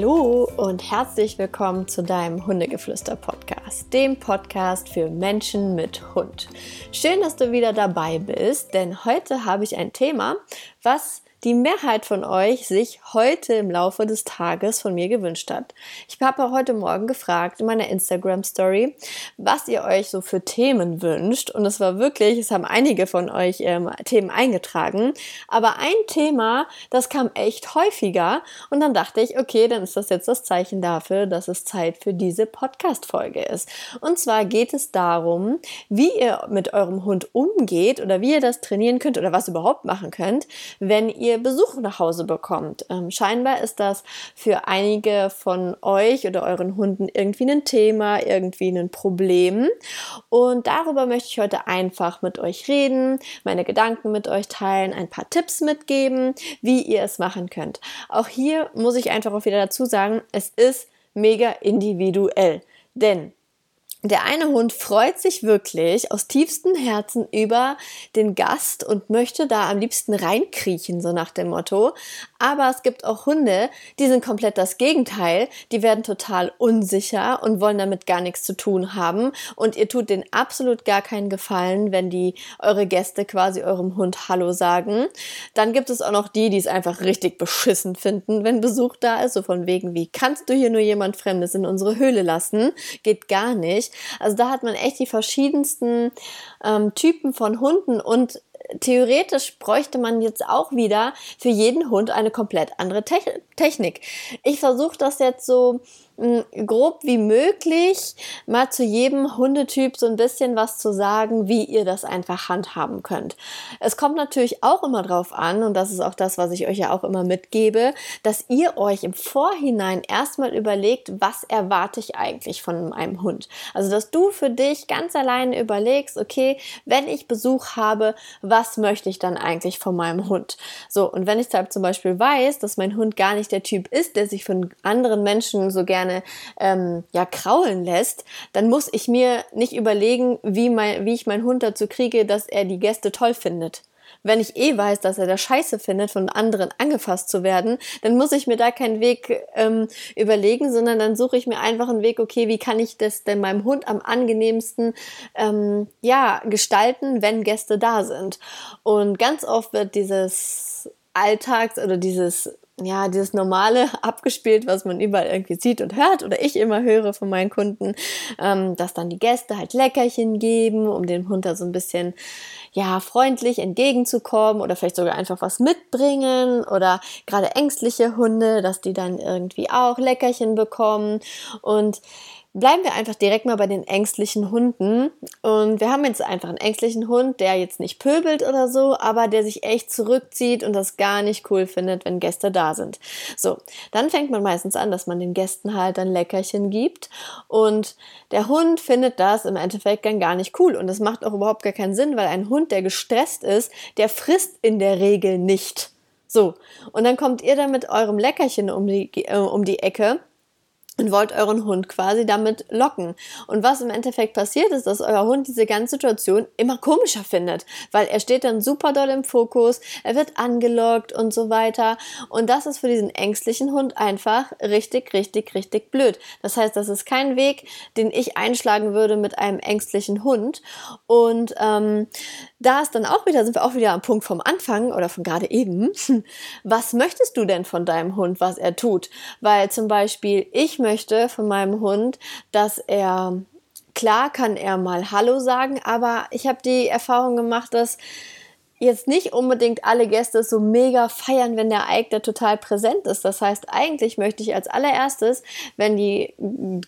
Hallo und herzlich willkommen zu deinem Hundegeflüster-Podcast, dem Podcast für Menschen mit Hund. Schön, dass du wieder dabei bist, denn heute habe ich ein Thema, was die Mehrheit von euch sich heute im Laufe des Tages von mir gewünscht hat. Ich habe heute Morgen gefragt in meiner Instagram Story, was ihr euch so für Themen wünscht. Und es war wirklich, es haben einige von euch ähm, Themen eingetragen. Aber ein Thema, das kam echt häufiger. Und dann dachte ich, okay, dann ist das jetzt das Zeichen dafür, dass es Zeit für diese Podcast-Folge ist. Und zwar geht es darum, wie ihr mit eurem Hund umgeht oder wie ihr das trainieren könnt oder was überhaupt machen könnt, wenn ihr ihr Besuch nach Hause bekommt. Ähm, scheinbar ist das für einige von euch oder euren Hunden irgendwie ein Thema, irgendwie ein Problem. Und darüber möchte ich heute einfach mit euch reden, meine Gedanken mit euch teilen, ein paar Tipps mitgeben, wie ihr es machen könnt. Auch hier muss ich einfach auch wieder dazu sagen, es ist mega individuell. Denn der eine Hund freut sich wirklich aus tiefstem Herzen über den Gast und möchte da am liebsten reinkriechen, so nach dem Motto. Aber es gibt auch Hunde, die sind komplett das Gegenteil. Die werden total unsicher und wollen damit gar nichts zu tun haben. Und ihr tut denen absolut gar keinen Gefallen, wenn die eure Gäste quasi eurem Hund Hallo sagen. Dann gibt es auch noch die, die es einfach richtig beschissen finden, wenn Besuch da ist. So von wegen, wie kannst du hier nur jemand Fremdes in unsere Höhle lassen? Geht gar nicht. Also da hat man echt die verschiedensten ähm, Typen von Hunden und theoretisch bräuchte man jetzt auch wieder für jeden Hund eine komplett andere Te Technik. Ich versuche das jetzt so grob wie möglich mal zu jedem Hundetyp so ein bisschen was zu sagen, wie ihr das einfach handhaben könnt. Es kommt natürlich auch immer drauf an, und das ist auch das, was ich euch ja auch immer mitgebe, dass ihr euch im Vorhinein erstmal überlegt, was erwarte ich eigentlich von meinem Hund. Also, dass du für dich ganz alleine überlegst, okay, wenn ich Besuch habe, was möchte ich dann eigentlich von meinem Hund? So, und wenn ich zum Beispiel weiß, dass mein Hund gar nicht der Typ ist, der sich von anderen Menschen so gerne gerne ähm, ja kraulen lässt, dann muss ich mir nicht überlegen, wie, mein, wie ich meinen Hund dazu kriege, dass er die Gäste toll findet. Wenn ich eh weiß, dass er das Scheiße findet, von anderen angefasst zu werden, dann muss ich mir da keinen Weg ähm, überlegen, sondern dann suche ich mir einfach einen Weg, okay, wie kann ich das denn meinem Hund am angenehmsten ähm, ja, gestalten, wenn Gäste da sind. Und ganz oft wird dieses Alltags- oder dieses ja, dieses normale abgespielt, was man überall irgendwie sieht und hört oder ich immer höre von meinen Kunden, ähm, dass dann die Gäste halt Leckerchen geben, um dem Hund da so ein bisschen ja, freundlich entgegenzukommen oder vielleicht sogar einfach was mitbringen oder gerade ängstliche Hunde, dass die dann irgendwie auch Leckerchen bekommen. Und Bleiben wir einfach direkt mal bei den ängstlichen Hunden. Und wir haben jetzt einfach einen ängstlichen Hund, der jetzt nicht pöbelt oder so, aber der sich echt zurückzieht und das gar nicht cool findet, wenn Gäste da sind. So, dann fängt man meistens an, dass man den Gästen halt ein Leckerchen gibt. Und der Hund findet das im Endeffekt dann gar nicht cool. Und das macht auch überhaupt gar keinen Sinn, weil ein Hund, der gestresst ist, der frisst in der Regel nicht. So, und dann kommt ihr dann mit eurem Leckerchen um die, äh, um die Ecke und wollt euren Hund quasi damit locken. Und was im Endeffekt passiert ist, dass euer Hund diese ganze Situation immer komischer findet, weil er steht dann super doll im Fokus, er wird angelockt und so weiter. Und das ist für diesen ängstlichen Hund einfach richtig, richtig, richtig blöd. Das heißt, das ist kein Weg, den ich einschlagen würde mit einem ängstlichen Hund. Und ähm, da ist dann auch wieder, sind wir auch wieder am Punkt vom Anfang oder von gerade eben. Was möchtest du denn von deinem Hund, was er tut? Weil zum Beispiel ich möchte möchte von meinem Hund, dass er, klar kann er mal Hallo sagen, aber ich habe die Erfahrung gemacht, dass jetzt nicht unbedingt alle Gäste so mega feiern, wenn der Eigner total präsent ist. Das heißt, eigentlich möchte ich als allererstes, wenn die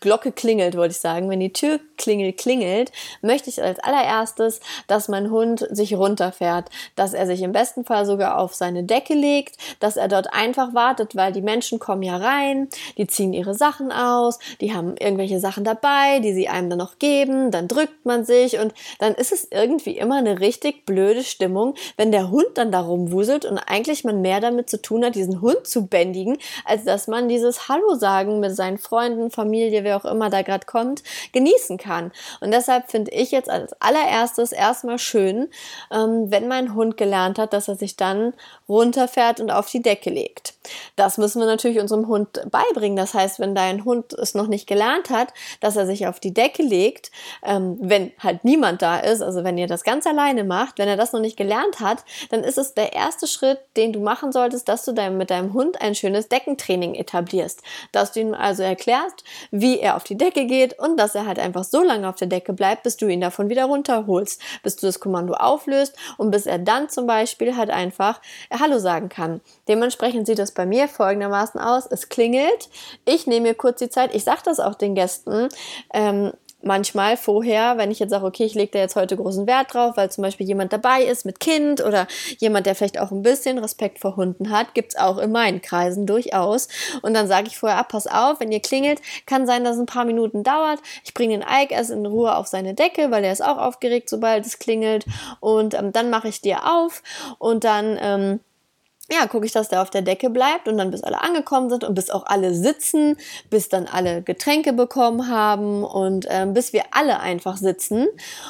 Glocke klingelt, wollte ich sagen, wenn die Türklingel klingelt, möchte ich als allererstes, dass mein Hund sich runterfährt, dass er sich im besten Fall sogar auf seine Decke legt, dass er dort einfach wartet, weil die Menschen kommen ja rein, die ziehen ihre Sachen aus, die haben irgendwelche Sachen dabei, die sie einem dann noch geben, dann drückt man sich und dann ist es irgendwie immer eine richtig blöde Stimmung, wenn der Hund dann da rumwuselt und eigentlich man mehr damit zu tun hat, diesen Hund zu bändigen, als dass man dieses Hallo sagen mit seinen Freunden, Familie, wer auch immer da gerade kommt, genießen kann. Und deshalb finde ich jetzt als allererstes erstmal schön, ähm, wenn mein Hund gelernt hat, dass er sich dann runterfährt und auf die Decke legt. Das müssen wir natürlich unserem Hund beibringen. Das heißt, wenn dein Hund es noch nicht gelernt hat, dass er sich auf die Decke legt, ähm, wenn halt niemand da ist, also wenn ihr das ganz alleine macht, wenn er das noch nicht gelernt hat, dann ist es der erste Schritt, den du machen solltest, dass du dein, mit deinem Hund ein schönes Deckentraining etablierst. Dass du ihm also erklärst, wie er auf die Decke geht und dass er halt einfach so lange auf der Decke bleibt, bis du ihn davon wieder runterholst, bis du das Kommando auflöst und bis er dann zum Beispiel halt einfach Hallo sagen kann. Dementsprechend sieht es bei mir folgendermaßen aus. Es klingelt. Ich nehme mir kurz die Zeit. Ich sage das auch den Gästen. Ähm, manchmal vorher, wenn ich jetzt sage, okay, ich lege da jetzt heute großen Wert drauf, weil zum Beispiel jemand dabei ist mit Kind oder jemand, der vielleicht auch ein bisschen Respekt vor Hunden hat, gibt's auch in meinen Kreisen durchaus. Und dann sage ich vorher ab, pass auf, wenn ihr klingelt, kann sein, dass es ein paar Minuten dauert. Ich bringe den Ike erst in Ruhe auf seine Decke, weil er ist auch aufgeregt, sobald es klingelt. Und ähm, dann mache ich dir auf und dann ähm, ja, gucke ich, dass der auf der Decke bleibt und dann bis alle angekommen sind und bis auch alle sitzen, bis dann alle Getränke bekommen haben und ähm, bis wir alle einfach sitzen.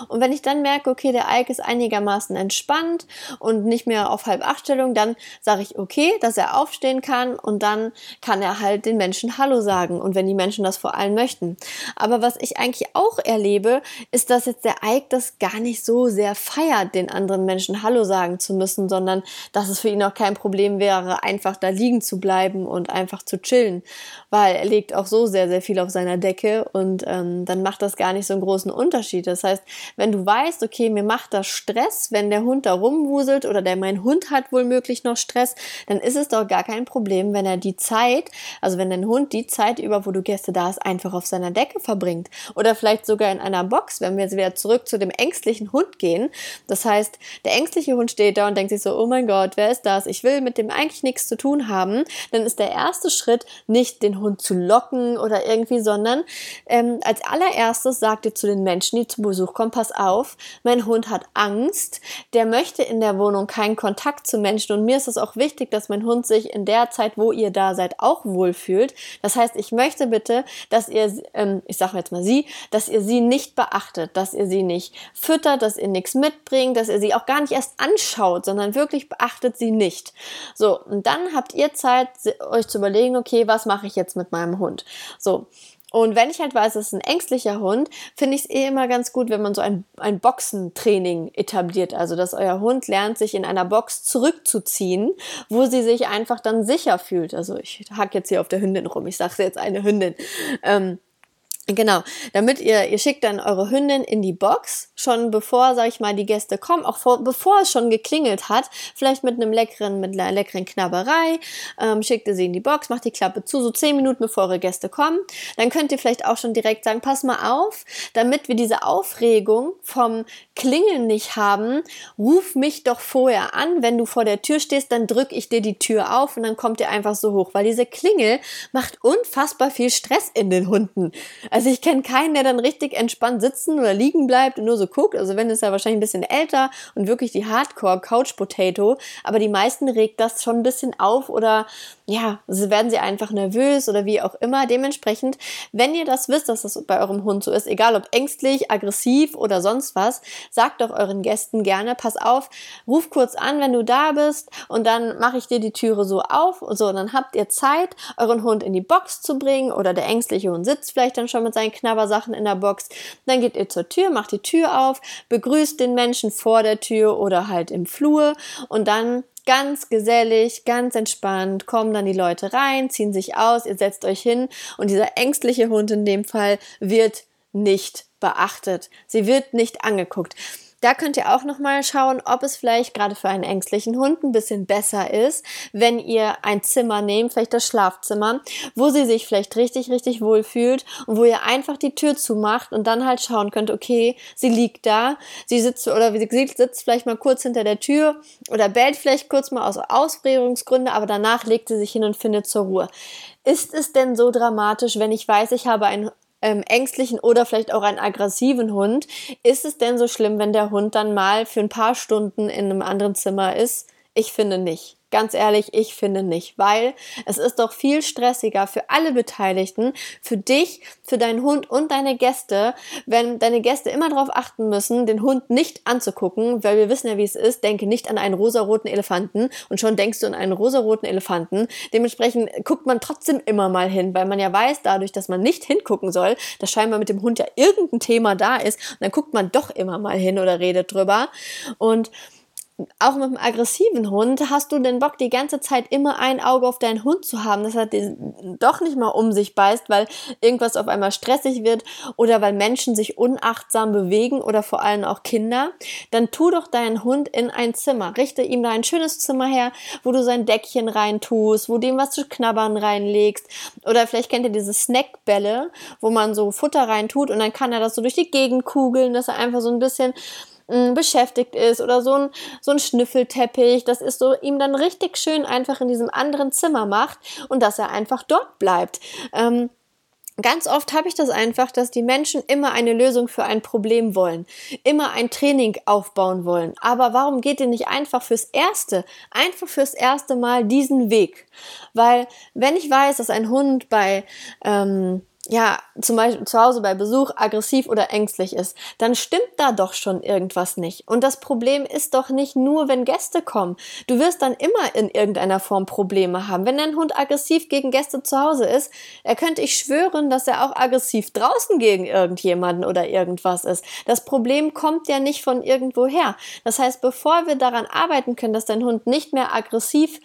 Und wenn ich dann merke, okay, der Ike ist einigermaßen entspannt und nicht mehr auf halb acht Stellung, dann sage ich, okay, dass er aufstehen kann und dann kann er halt den Menschen Hallo sagen und wenn die Menschen das vor allem möchten. Aber was ich eigentlich auch erlebe, ist, dass jetzt der Ike das gar nicht so sehr feiert, den anderen Menschen Hallo sagen zu müssen, sondern dass es für ihn auch kein Problem wäre, einfach da liegen zu bleiben und einfach zu chillen, weil er legt auch so sehr, sehr viel auf seiner Decke und ähm, dann macht das gar nicht so einen großen Unterschied. Das heißt, wenn du weißt, okay, mir macht das Stress, wenn der Hund da rumwuselt oder der mein Hund hat wohl möglich noch Stress, dann ist es doch gar kein Problem, wenn er die Zeit, also wenn dein Hund die Zeit über, wo du Gäste da hast, einfach auf seiner Decke verbringt oder vielleicht sogar in einer Box, wenn wir jetzt wieder zurück zu dem ängstlichen Hund gehen. Das heißt, der ängstliche Hund steht da und denkt sich so, oh mein Gott, wer ist das? Ich will will mit dem eigentlich nichts zu tun haben, dann ist der erste Schritt nicht den Hund zu locken oder irgendwie, sondern ähm, als allererstes sagt ihr zu den Menschen, die zu Besuch kommen, pass auf, mein Hund hat Angst, der möchte in der Wohnung keinen Kontakt zu Menschen und mir ist es auch wichtig, dass mein Hund sich in der Zeit, wo ihr da seid, auch wohlfühlt. Das heißt, ich möchte bitte, dass ihr, ähm, ich sage jetzt mal sie, dass ihr sie nicht beachtet, dass ihr sie nicht füttert, dass ihr nichts mitbringt, dass ihr sie auch gar nicht erst anschaut, sondern wirklich beachtet sie nicht. So, und dann habt ihr Zeit, euch zu überlegen, okay, was mache ich jetzt mit meinem Hund? So. Und wenn ich halt weiß, es ist ein ängstlicher Hund, finde ich es eh immer ganz gut, wenn man so ein, ein Boxentraining etabliert. Also, dass euer Hund lernt, sich in einer Box zurückzuziehen, wo sie sich einfach dann sicher fühlt. Also, ich hack jetzt hier auf der Hündin rum. Ich sage jetzt eine Hündin. Ähm, Genau, damit ihr, ihr schickt dann eure Hündin in die Box, schon bevor, sag ich mal, die Gäste kommen, auch vor, bevor es schon geklingelt hat, vielleicht mit einem leckeren, mit einer leckeren Knabberei, ähm, schickt ihr sie in die Box, macht die Klappe zu, so zehn Minuten bevor eure Gäste kommen. Dann könnt ihr vielleicht auch schon direkt sagen, pass mal auf, damit wir diese Aufregung vom Klingeln nicht haben, ruf mich doch vorher an, wenn du vor der Tür stehst, dann drück ich dir die Tür auf und dann kommt ihr einfach so hoch, weil diese Klingel macht unfassbar viel Stress in den Hunden. Also ich kenne keinen, der dann richtig entspannt sitzen oder liegen bleibt und nur so guckt. Also wenn ist er wahrscheinlich ein bisschen älter und wirklich die Hardcore Couch Potato, aber die meisten regt das schon ein bisschen auf oder ja, werden sie einfach nervös oder wie auch immer. Dementsprechend, wenn ihr das wisst, dass das bei eurem Hund so ist, egal ob ängstlich, aggressiv oder sonst was, sagt doch euren Gästen gerne, pass auf, ruf kurz an, wenn du da bist und dann mache ich dir die Türe so auf und so, und dann habt ihr Zeit, euren Hund in die Box zu bringen oder der ängstliche Hund sitzt vielleicht dann schon schon mit seinen Knabbersachen in der Box. Dann geht ihr zur Tür, macht die Tür auf, begrüßt den Menschen vor der Tür oder halt im Flur und dann ganz gesellig, ganz entspannt, kommen dann die Leute rein, ziehen sich aus, ihr setzt euch hin und dieser ängstliche Hund in dem Fall wird nicht beachtet. Sie wird nicht angeguckt. Da könnt ihr auch nochmal schauen, ob es vielleicht gerade für einen ängstlichen Hund ein bisschen besser ist, wenn ihr ein Zimmer nehmt, vielleicht das Schlafzimmer, wo sie sich vielleicht richtig, richtig wohl fühlt und wo ihr einfach die Tür zumacht und dann halt schauen könnt, okay, sie liegt da, sie sitzt oder sie sitzt vielleicht mal kurz hinter der Tür oder bellt vielleicht kurz mal aus Ausprägungsgründe, aber danach legt sie sich hin und findet zur Ruhe. Ist es denn so dramatisch, wenn ich weiß, ich habe ein ähm, ängstlichen oder vielleicht auch einen aggressiven Hund, ist es denn so schlimm, wenn der Hund dann mal für ein paar Stunden in einem anderen Zimmer ist? Ich finde nicht. Ganz ehrlich, ich finde nicht, weil es ist doch viel stressiger für alle Beteiligten, für dich, für deinen Hund und deine Gäste, wenn deine Gäste immer darauf achten müssen, den Hund nicht anzugucken, weil wir wissen ja, wie es ist. Denke nicht an einen rosaroten Elefanten und schon denkst du an einen rosaroten Elefanten. Dementsprechend guckt man trotzdem immer mal hin, weil man ja weiß, dadurch, dass man nicht hingucken soll, dass scheinbar mit dem Hund ja irgendein Thema da ist und dann guckt man doch immer mal hin oder redet drüber und auch mit einem aggressiven Hund, hast du den Bock, die ganze Zeit immer ein Auge auf deinen Hund zu haben, dass er doch nicht mal um sich beißt, weil irgendwas auf einmal stressig wird oder weil Menschen sich unachtsam bewegen oder vor allem auch Kinder, dann tu doch deinen Hund in ein Zimmer. Richte ihm da ein schönes Zimmer her, wo du sein Deckchen reintust, wo du ihm was zu knabbern reinlegst. Oder vielleicht kennt ihr diese Snackbälle, wo man so Futter reintut und dann kann er das so durch die Gegend kugeln, dass er einfach so ein bisschen beschäftigt ist oder so ein, so ein Schnüffelteppich, das ist so ihm dann richtig schön einfach in diesem anderen Zimmer macht und dass er einfach dort bleibt. Ähm, Ganz oft habe ich das einfach, dass die Menschen immer eine Lösung für ein Problem wollen, immer ein Training aufbauen wollen. Aber warum geht ihr nicht einfach fürs Erste, einfach fürs erste Mal diesen Weg? Weil wenn ich weiß, dass ein Hund bei ähm, ja, zum Beispiel zu Hause bei Besuch aggressiv oder ängstlich ist, dann stimmt da doch schon irgendwas nicht. Und das Problem ist doch nicht nur, wenn Gäste kommen. Du wirst dann immer in irgendeiner Form Probleme haben. Wenn dein Hund aggressiv gegen Gäste zu Hause ist, er könnte ich schwören, dass er auch aggressiv draußen gegen irgendjemanden oder irgendwas ist. Das Problem kommt ja nicht von irgendwoher. Das heißt, bevor wir daran arbeiten können, dass dein Hund nicht mehr aggressiv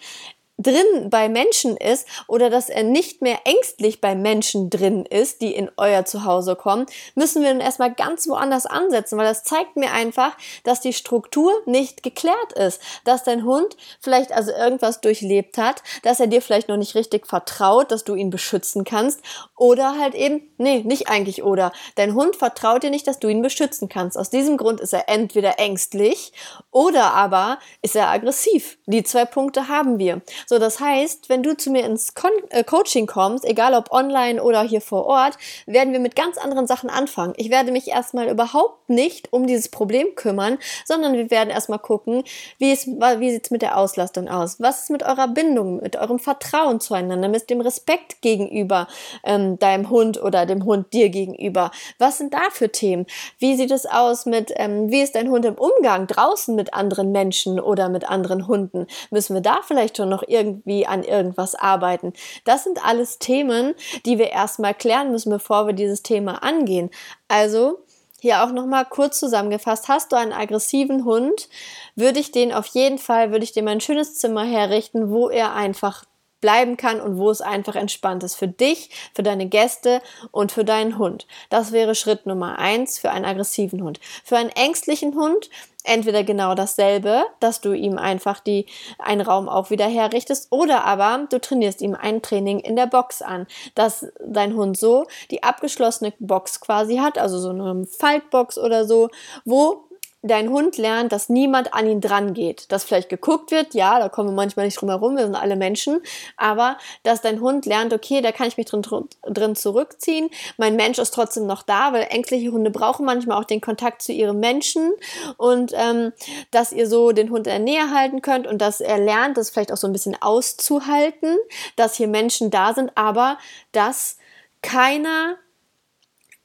drin bei Menschen ist oder dass er nicht mehr ängstlich bei Menschen drin ist, die in euer Zuhause kommen, müssen wir dann erstmal ganz woanders ansetzen, weil das zeigt mir einfach, dass die Struktur nicht geklärt ist, dass dein Hund vielleicht also irgendwas durchlebt hat, dass er dir vielleicht noch nicht richtig vertraut, dass du ihn beschützen kannst oder halt eben, nee, nicht eigentlich oder. Dein Hund vertraut dir nicht, dass du ihn beschützen kannst. Aus diesem Grund ist er entweder ängstlich oder aber ist er aggressiv. Die zwei Punkte haben wir. So, das heißt, wenn du zu mir ins Con äh, Coaching kommst, egal ob online oder hier vor Ort, werden wir mit ganz anderen Sachen anfangen. Ich werde mich erstmal überhaupt nicht um dieses Problem kümmern, sondern wir werden erstmal gucken, wie, wie sieht es mit der Auslastung aus? Was ist mit eurer Bindung, mit eurem Vertrauen zueinander, mit dem Respekt gegenüber ähm, deinem Hund oder dem Hund dir gegenüber? Was sind da für Themen? Wie sieht es aus mit, ähm, wie ist dein Hund im Umgang draußen mit anderen Menschen oder mit anderen Hunden? Müssen wir da vielleicht schon noch irgendwie an irgendwas arbeiten. Das sind alles Themen, die wir erstmal klären müssen, bevor wir dieses Thema angehen. Also, hier auch nochmal kurz zusammengefasst. Hast du einen aggressiven Hund, würde ich den auf jeden Fall, würde ich dir mein schönes Zimmer herrichten, wo er einfach bleiben kann und wo es einfach entspannt ist für dich, für deine Gäste und für deinen Hund. Das wäre Schritt Nummer eins für einen aggressiven Hund. Für einen ängstlichen Hund entweder genau dasselbe, dass du ihm einfach die, einen Raum auch wieder herrichtest, oder aber du trainierst ihm ein Training in der Box an, dass dein Hund so die abgeschlossene Box quasi hat, also so eine Faltbox oder so, wo dein Hund lernt, dass niemand an ihn dran geht. Dass vielleicht geguckt wird, ja, da kommen wir manchmal nicht drum herum, wir sind alle Menschen, aber dass dein Hund lernt, okay, da kann ich mich drin, drin zurückziehen. Mein Mensch ist trotzdem noch da, weil ängstliche Hunde brauchen manchmal auch den Kontakt zu ihrem Menschen und ähm, dass ihr so den Hund in der Nähe halten könnt und dass er lernt, das vielleicht auch so ein bisschen auszuhalten, dass hier Menschen da sind, aber dass keiner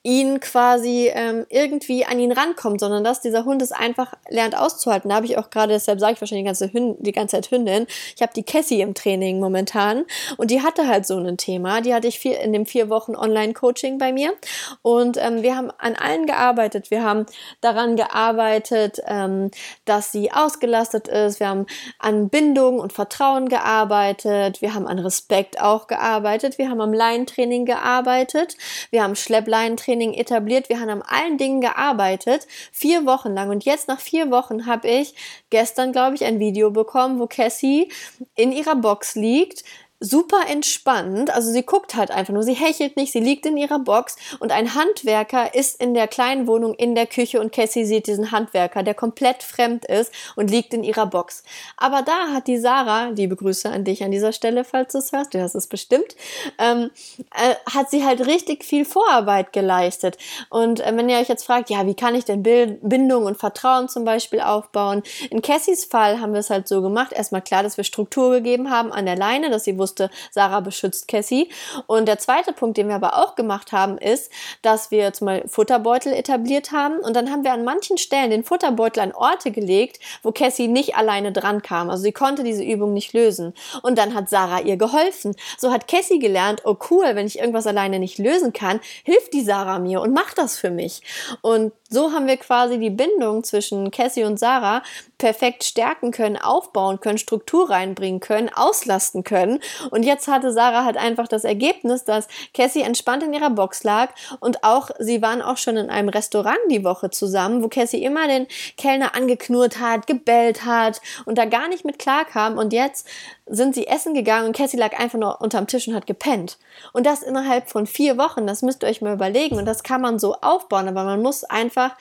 ihn quasi ähm, irgendwie an ihn rankommt, sondern dass dieser Hund es einfach lernt auszuhalten. Da habe ich auch gerade, deshalb sage ich wahrscheinlich die ganze, Hünd, die ganze Zeit Hündin. Ich habe die Cassie im Training momentan und die hatte halt so ein Thema. Die hatte ich vier, in dem vier Wochen Online-Coaching bei mir und ähm, wir haben an allen gearbeitet. Wir haben daran gearbeitet, ähm, dass sie ausgelastet ist. Wir haben an Bindung und Vertrauen gearbeitet. Wir haben an Respekt auch gearbeitet. Wir haben am Leintraining gearbeitet. Wir haben Schleppleintraining Training etabliert. Wir haben an allen Dingen gearbeitet, vier Wochen lang. Und jetzt nach vier Wochen habe ich gestern, glaube ich, ein Video bekommen, wo Cassie in ihrer Box liegt, super entspannt. Also sie guckt halt einfach nur, sie hechelt nicht, sie liegt in ihrer Box und ein Handwerker ist in der kleinen Wohnung in der Küche und Cassie sieht diesen Handwerker, der komplett fremd ist und liegt in ihrer Box. Aber da hat die Sarah, liebe Grüße an dich an dieser Stelle, falls du es hörst, du hast es bestimmt, ähm, äh, hat sie halt richtig viel Vorarbeit geleistet. Und äh, wenn ihr euch jetzt fragt, ja, wie kann ich denn Bindung und Vertrauen zum Beispiel aufbauen? In Cassies Fall haben wir es halt so gemacht. Erstmal klar, dass wir Struktur gegeben haben an der Leine, dass sie wusste, wusste, Sarah beschützt Cassie. Und der zweite Punkt, den wir aber auch gemacht haben, ist, dass wir zum Beispiel Futterbeutel etabliert haben und dann haben wir an manchen Stellen den Futterbeutel an Orte gelegt, wo Cassie nicht alleine dran kam. Also sie konnte diese Übung nicht lösen. Und dann hat Sarah ihr geholfen. So hat Cassie gelernt, oh cool, wenn ich irgendwas alleine nicht lösen kann, hilft die Sarah mir und macht das für mich. Und so haben wir quasi die Bindung zwischen Cassie und Sarah perfekt stärken können, aufbauen können, Struktur reinbringen können, auslasten können. Und jetzt hatte Sarah halt einfach das Ergebnis, dass Cassie entspannt in ihrer Box lag und auch sie waren auch schon in einem Restaurant die Woche zusammen, wo Cassie immer den Kellner angeknurrt hat, gebellt hat und da gar nicht mit klar kam. Und jetzt sind sie essen gegangen und Cassie lag einfach nur unterm Tisch und hat gepennt. Und das innerhalb von vier Wochen, das müsst ihr euch mal überlegen. Und das kann man so aufbauen, aber man muss einfach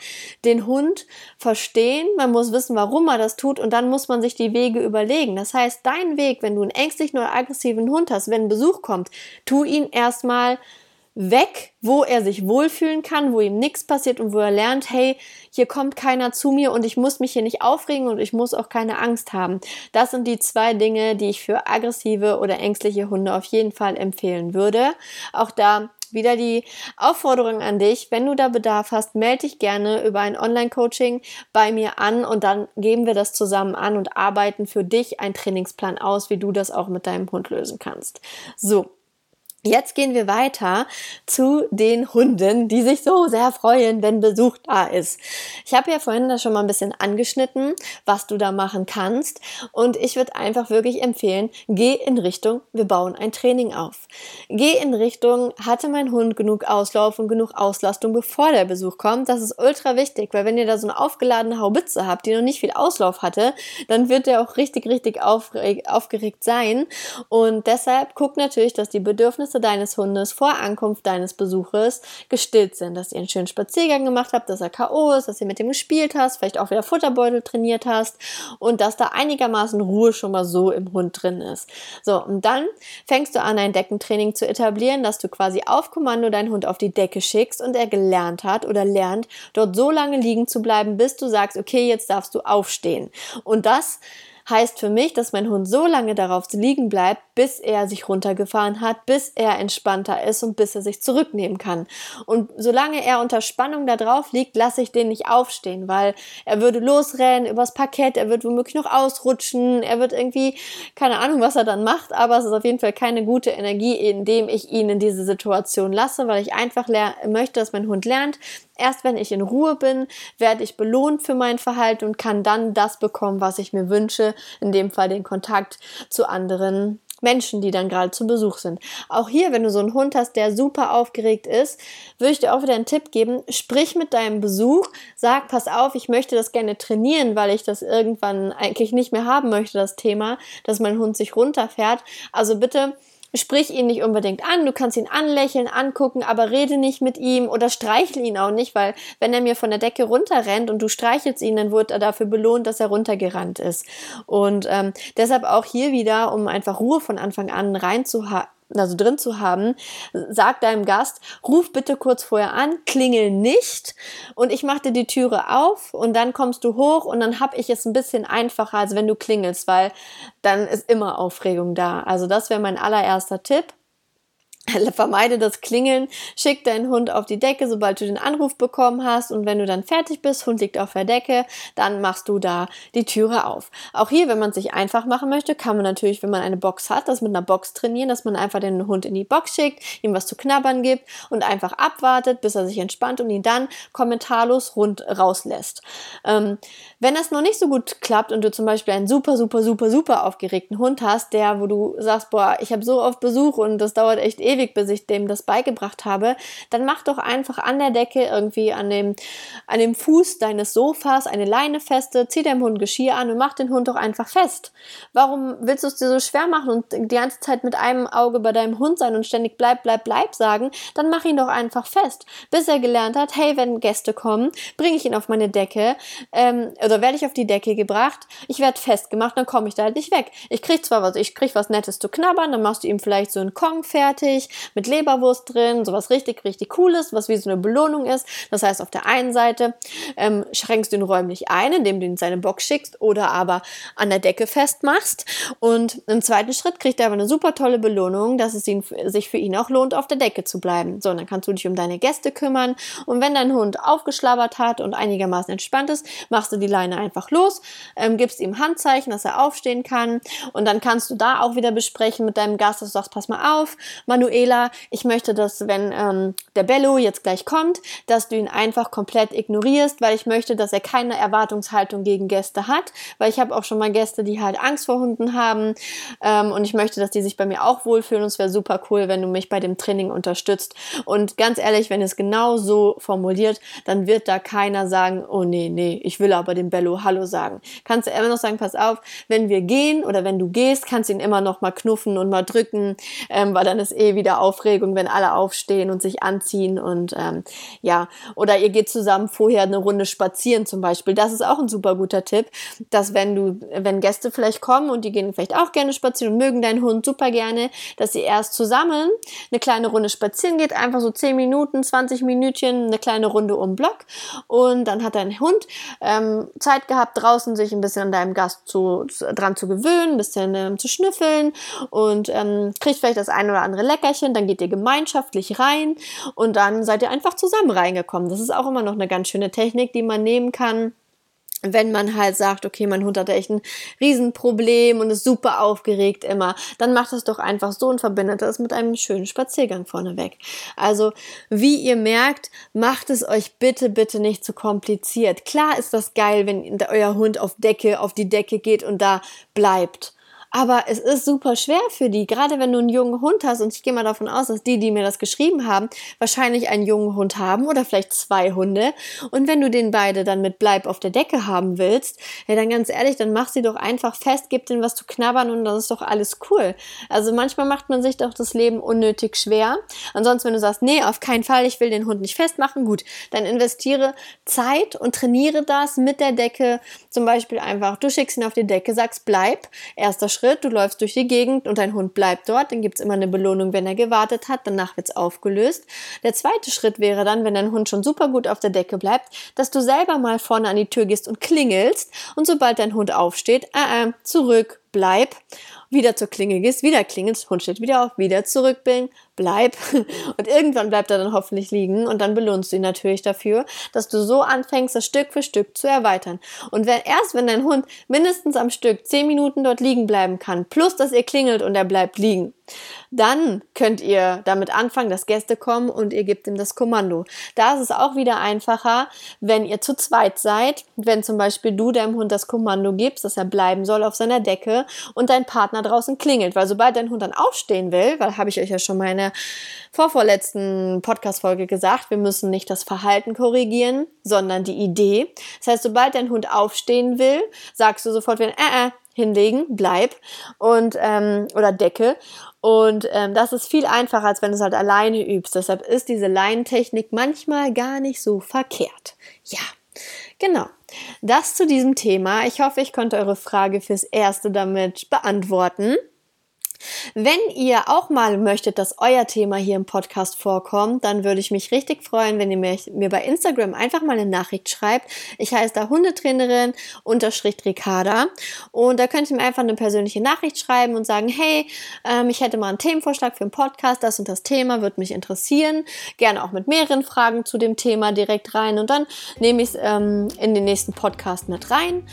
den Hund verstehen, man muss wissen, warum er das tut und dann muss man sich die Wege überlegen. Das heißt, dein Weg, wenn du einen ängstlichen oder aggressiven Hund hast, wenn Besuch kommt, tu ihn erstmal weg, wo er sich wohlfühlen kann, wo ihm nichts passiert und wo er lernt, hey, hier kommt keiner zu mir und ich muss mich hier nicht aufregen und ich muss auch keine Angst haben. Das sind die zwei Dinge, die ich für aggressive oder ängstliche Hunde auf jeden Fall empfehlen würde. Auch da wieder die Aufforderung an dich, wenn du da Bedarf hast, melde dich gerne über ein Online-Coaching bei mir an und dann geben wir das zusammen an und arbeiten für dich einen Trainingsplan aus, wie du das auch mit deinem Hund lösen kannst. So, Jetzt gehen wir weiter zu den Hunden, die sich so sehr freuen, wenn Besuch da ist. Ich habe ja vorhin das schon mal ein bisschen angeschnitten, was du da machen kannst. Und ich würde einfach wirklich empfehlen, geh in Richtung, wir bauen ein Training auf. Geh in Richtung, hatte mein Hund genug Auslauf und genug Auslastung, bevor der Besuch kommt. Das ist ultra wichtig, weil wenn ihr da so eine aufgeladene Haubitze habt, die noch nicht viel Auslauf hatte, dann wird der auch richtig, richtig aufgeregt sein. Und deshalb guckt natürlich, dass die Bedürfnisse Bedürfnisse deines Hundes vor Ankunft deines Besuches gestillt sind, dass ihr einen schönen Spaziergang gemacht habt, dass er K.O. ist, dass ihr mit ihm gespielt hast, vielleicht auch wieder Futterbeutel trainiert hast und dass da einigermaßen Ruhe schon mal so im Hund drin ist. So, und dann fängst du an, ein Deckentraining zu etablieren, dass du quasi auf Kommando deinen Hund auf die Decke schickst und er gelernt hat oder lernt, dort so lange liegen zu bleiben, bis du sagst, okay, jetzt darfst du aufstehen. Und das heißt für mich, dass mein Hund so lange darauf liegen bleibt, bis er sich runtergefahren hat, bis er entspannter ist und bis er sich zurücknehmen kann. Und solange er unter Spannung da drauf liegt, lasse ich den nicht aufstehen, weil er würde losrennen übers Parkett, er wird womöglich noch ausrutschen, er wird irgendwie, keine Ahnung, was er dann macht, aber es ist auf jeden Fall keine gute Energie, indem ich ihn in diese Situation lasse, weil ich einfach möchte, dass mein Hund lernt, Erst wenn ich in Ruhe bin, werde ich belohnt für mein Verhalten und kann dann das bekommen, was ich mir wünsche, in dem Fall den Kontakt zu anderen Menschen, die dann gerade zu Besuch sind. Auch hier, wenn du so einen Hund hast, der super aufgeregt ist, würde ich dir auch wieder einen Tipp geben. Sprich mit deinem Besuch, sag, pass auf, ich möchte das gerne trainieren, weil ich das irgendwann eigentlich nicht mehr haben möchte, das Thema, dass mein Hund sich runterfährt. Also bitte sprich ihn nicht unbedingt an, du kannst ihn anlächeln, angucken, aber rede nicht mit ihm oder streichle ihn auch nicht, weil wenn er mir von der Decke runterrennt und du streichelst ihn, dann wird er dafür belohnt, dass er runtergerannt ist. Und ähm, deshalb auch hier wieder, um einfach Ruhe von Anfang an reinzuhaben also drin zu haben, sag deinem Gast, ruf bitte kurz vorher an, klingel nicht und ich mache dir die Türe auf und dann kommst du hoch und dann habe ich es ein bisschen einfacher, als wenn du klingelst, weil dann ist immer Aufregung da. Also das wäre mein allererster Tipp. Vermeide das Klingeln, schick deinen Hund auf die Decke, sobald du den Anruf bekommen hast und wenn du dann fertig bist, Hund liegt auf der Decke, dann machst du da die Türe auf. Auch hier, wenn man es sich einfach machen möchte, kann man natürlich, wenn man eine Box hat, das mit einer Box trainieren, dass man einfach den Hund in die Box schickt, ihm was zu knabbern gibt und einfach abwartet, bis er sich entspannt und ihn dann kommentarlos rund rauslässt. Ähm, wenn das noch nicht so gut klappt und du zum Beispiel einen super, super, super, super aufgeregten Hund hast, der, wo du sagst, boah, ich habe so oft Besuch und das dauert echt ewig, ewig, bis ich dem das beigebracht habe, dann mach doch einfach an der Decke irgendwie an dem, an dem Fuß deines Sofas eine Leine feste, zieh deinem Hund Geschirr an und mach den Hund doch einfach fest. Warum willst du es dir so schwer machen und die ganze Zeit mit einem Auge bei deinem Hund sein und ständig bleib, bleib, bleib sagen? Dann mach ihn doch einfach fest, bis er gelernt hat, hey, wenn Gäste kommen, bringe ich ihn auf meine Decke ähm, oder werde ich auf die Decke gebracht, ich werde festgemacht, dann komme ich da halt nicht weg. Ich krieg zwar was, ich krieg was Nettes zu knabbern, dann machst du ihm vielleicht so einen Kong fertig mit Leberwurst drin, sowas richtig, richtig Cooles, was wie so eine Belohnung ist. Das heißt, auf der einen Seite ähm, schränkst du ihn räumlich ein, indem du ihn in seine Box schickst oder aber an der Decke festmachst. Und im zweiten Schritt kriegt er aber eine super tolle Belohnung, dass es ihn, sich für ihn auch lohnt, auf der Decke zu bleiben. So, und dann kannst du dich um deine Gäste kümmern. Und wenn dein Hund aufgeschlabbert hat und einigermaßen entspannt ist, machst du die Leine einfach los, ähm, gibst ihm Handzeichen, dass er aufstehen kann. Und dann kannst du da auch wieder besprechen mit deinem Gast, dass du sagst, pass mal auf, Manuela, ich möchte, dass wenn ähm, der Bello jetzt gleich kommt, dass du ihn einfach komplett ignorierst, weil ich möchte, dass er keine Erwartungshaltung gegen Gäste hat, weil ich habe auch schon mal Gäste, die halt Angst vor Hunden haben ähm, und ich möchte, dass die sich bei mir auch wohlfühlen und es wäre super cool, wenn du mich bei dem Training unterstützt. Und ganz ehrlich, wenn es genau so formuliert, dann wird da keiner sagen, oh nee, nee, ich will aber dem Bello Hallo sagen. Kannst du immer noch sagen, pass auf, wenn wir gehen oder wenn du gehst, kannst du ihn immer noch mal knuffen und mal drücken, ähm, weil dann ist eh wieder Aufregung, wenn alle aufstehen und sich anziehen und ähm, ja, oder ihr geht zusammen vorher eine Runde spazieren zum Beispiel. Das ist auch ein super guter Tipp, dass wenn du, wenn Gäste vielleicht kommen und die gehen vielleicht auch gerne spazieren und mögen deinen Hund super gerne, dass ihr erst zusammen eine kleine Runde spazieren geht, einfach so 10 Minuten, 20 Minütchen, eine kleine Runde um Block. Und dann hat dein Hund ähm, Zeit gehabt, draußen sich ein bisschen an deinem Gast zu, dran zu gewöhnen, ein bisschen ähm, zu schnüffeln und ähm, kriegt vielleicht das ein oder andere Leckerchen, dann geht ihr gemeinschaftlich rein und dann seid ihr einfach zusammen reingekommen. Das ist auch immer noch eine ganz schöne Technik, die man nehmen kann wenn man halt sagt, okay, mein Hund hat echt ein Riesenproblem und ist super aufgeregt immer, dann macht es doch einfach so und verbindet das mit einem schönen Spaziergang vorneweg. Also, wie ihr merkt, macht es euch bitte, bitte nicht zu kompliziert. Klar ist das geil, wenn euer Hund auf Decke, auf die Decke geht und da bleibt. Aber es ist super schwer für die, gerade wenn du einen jungen Hund hast, und ich gehe mal davon aus, dass die, die mir das geschrieben haben, wahrscheinlich einen jungen Hund haben oder vielleicht zwei Hunde. Und wenn du den beide dann mit Bleib auf der Decke haben willst, ja, dann ganz ehrlich, dann mach sie doch einfach fest, gib denen was zu knabbern und das ist doch alles cool. Also manchmal macht man sich doch das Leben unnötig schwer. Ansonsten, wenn du sagst, nee, auf keinen Fall, ich will den Hund nicht festmachen, gut, dann investiere Zeit und trainiere das mit der Decke. Zum Beispiel einfach, du schickst ihn auf die Decke, sagst Bleib, erster Schritt Schritt, du läufst durch die Gegend und dein Hund bleibt dort, dann gibt es immer eine Belohnung, wenn er gewartet hat, danach wird es aufgelöst. Der zweite Schritt wäre dann, wenn dein Hund schon super gut auf der Decke bleibt, dass du selber mal vorne an die Tür gehst und klingelst und sobald dein Hund aufsteht, äh, äh, zurück, bleib, wieder zur Klinge gehst, wieder klingelst, Hund steht wieder auf, wieder zurückbilden, bleib. Und irgendwann bleibt er dann hoffentlich liegen und dann belohnst du ihn natürlich dafür, dass du so anfängst, das Stück für Stück zu erweitern. Und wenn, erst wenn dein Hund mindestens am Stück zehn Minuten dort liegen bleiben kann, plus dass ihr klingelt und er bleibt liegen, dann könnt ihr damit anfangen, dass Gäste kommen und ihr gebt ihm das Kommando. Da ist es auch wieder einfacher, wenn ihr zu zweit seid, wenn zum Beispiel du deinem Hund das Kommando gibst, dass er bleiben soll auf seiner Decke und dein Partner draußen klingelt, weil sobald dein Hund dann aufstehen will, weil habe ich euch ja schon mal in der vorvorletzten Podcast-Folge gesagt, wir müssen nicht das Verhalten korrigieren, sondern die Idee. Das heißt, sobald dein Hund aufstehen will, sagst du sofort wieder, äh, äh, hinlegen, bleib und ähm, oder Decke. Und ähm, das ist viel einfacher, als wenn du es halt alleine übst. Deshalb ist diese Leinentechnik manchmal gar nicht so verkehrt. Ja, genau. Das zu diesem Thema. Ich hoffe, ich konnte eure Frage fürs Erste damit beantworten. Wenn ihr auch mal möchtet, dass euer Thema hier im Podcast vorkommt, dann würde ich mich richtig freuen, wenn ihr mir, bei Instagram einfach mal eine Nachricht schreibt. Ich heiße da Hundetrainerin unterstrich Ricarda und da könnt ihr mir einfach eine persönliche Nachricht schreiben und sagen, hey, ähm, ich hätte mal einen Themenvorschlag für einen Podcast, das und das Thema würde mich interessieren. Gerne auch mit mehreren Fragen zu dem Thema direkt rein und dann nehme ich es ähm, in den nächsten Podcast mit rein.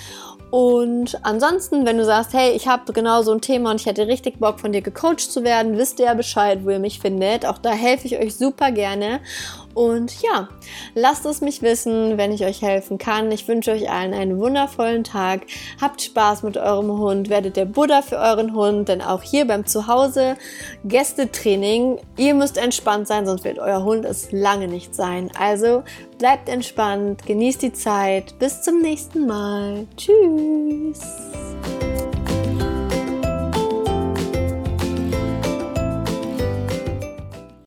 Und ansonsten, wenn du sagst, hey, ich habe genau so ein Thema und ich hätte richtig Bock, von dir gecoacht zu werden, wisst ihr ja Bescheid, wo ihr mich findet. Auch da helfe ich euch super gerne. Und ja, lasst es mich wissen, wenn ich euch helfen kann. Ich wünsche euch allen einen wundervollen Tag. Habt Spaß mit eurem Hund, werdet der Buddha für euren Hund, denn auch hier beim Zuhause Gästetraining, ihr müsst entspannt sein, sonst wird euer Hund es lange nicht sein. Also bleibt entspannt, genießt die Zeit. Bis zum nächsten Mal. Tschüss.